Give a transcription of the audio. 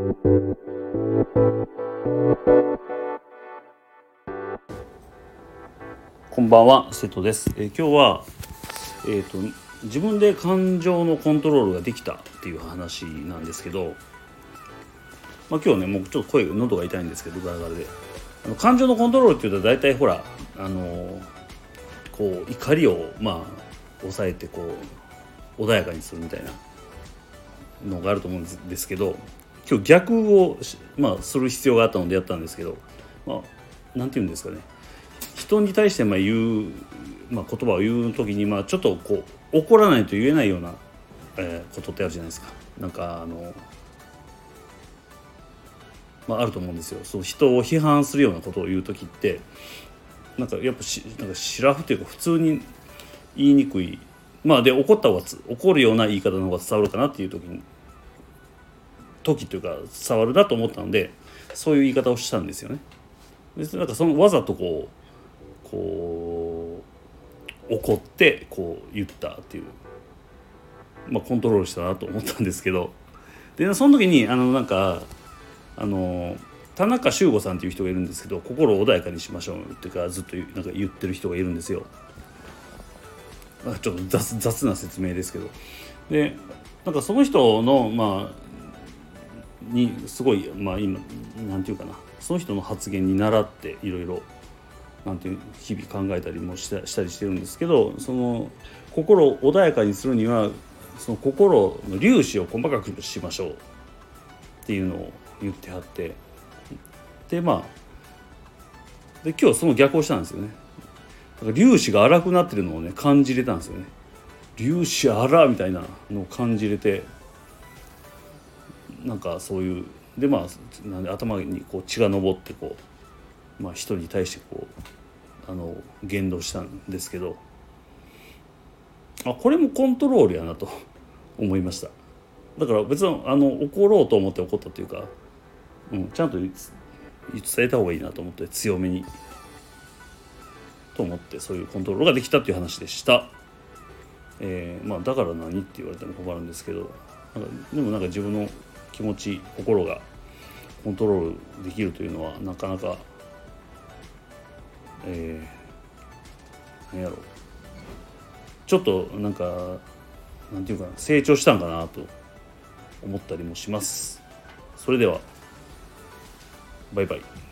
こんばんは瀬戸です、えー、今日はえ、ー、と自分で感情のコントロールができたっていう話なんですけどまあ、今日ねもうちょっと声喉が痛いんですけどガラガラで。あの感情のコントロールっていうと大体ほらあのこう怒りをまあ抑えてこう穏やかにするみたいなのがあると思うんですけど今日逆を、まあ、する必要があったのでやったんですけど、まあ、なんて言うんですかね。人に対してまあ言う、まあ、言葉を言う時にまあちょっとこう怒らないと言えないような、えー、ことってあるじゃないですか。なんかあのまあ、あると思うんですよ。そう人を批判するようなことを言う時ってなんかやっぱしなんかシラフというか普通に言いにくい。まあで怒った方が怒るような言い方の方が伝わるかなっていう時に時というか伝わるなと思ったのでそういう言い方をしたんですよね。別になんかそのわざとこうこう怒ってこう言ったっていう、まあ、コントロールしたなと思ったんですけどでその時にあのなんかあの田中修吾さんっていう人がいるんですけど心を穏やかにしましょうっていうかずっとなんか言ってる人がいるんですよ。ちょっと雑雑な説明ですけどでなんかその人のまあにすごいまあ今なんていうかな。その人の発言に倣っていろいろなんていう日々考えたりもしたしたりしてるんですけどその心を穏やかにするにはその心の粒子を細かくしましょうっていうのを言ってはって。でまあで今日その逆をしたんですよね。だから粒子が荒くなってるのをね感じれたんですよね。粒子荒みたいなのを感じれてなんかそういうでまあなんで頭にこう血が上ってこうまあ人に対してこうあの言動したんですけどあこれもコントロールやなと 思いましただから別にあの怒ろうと思って怒ったというかうん、ちゃんと伝えた方がいいなと思って強めにと思ってそういうコントロールができたっていう話でした。えー、まあ、だから何って言われても困るんですけどなんかでもなんか自分の気持ち心がコントロールできるというのはなかなかえー、何やろうちょっとなんかなんていうかな成長したんかなと思ったりもします。それではバイバイ。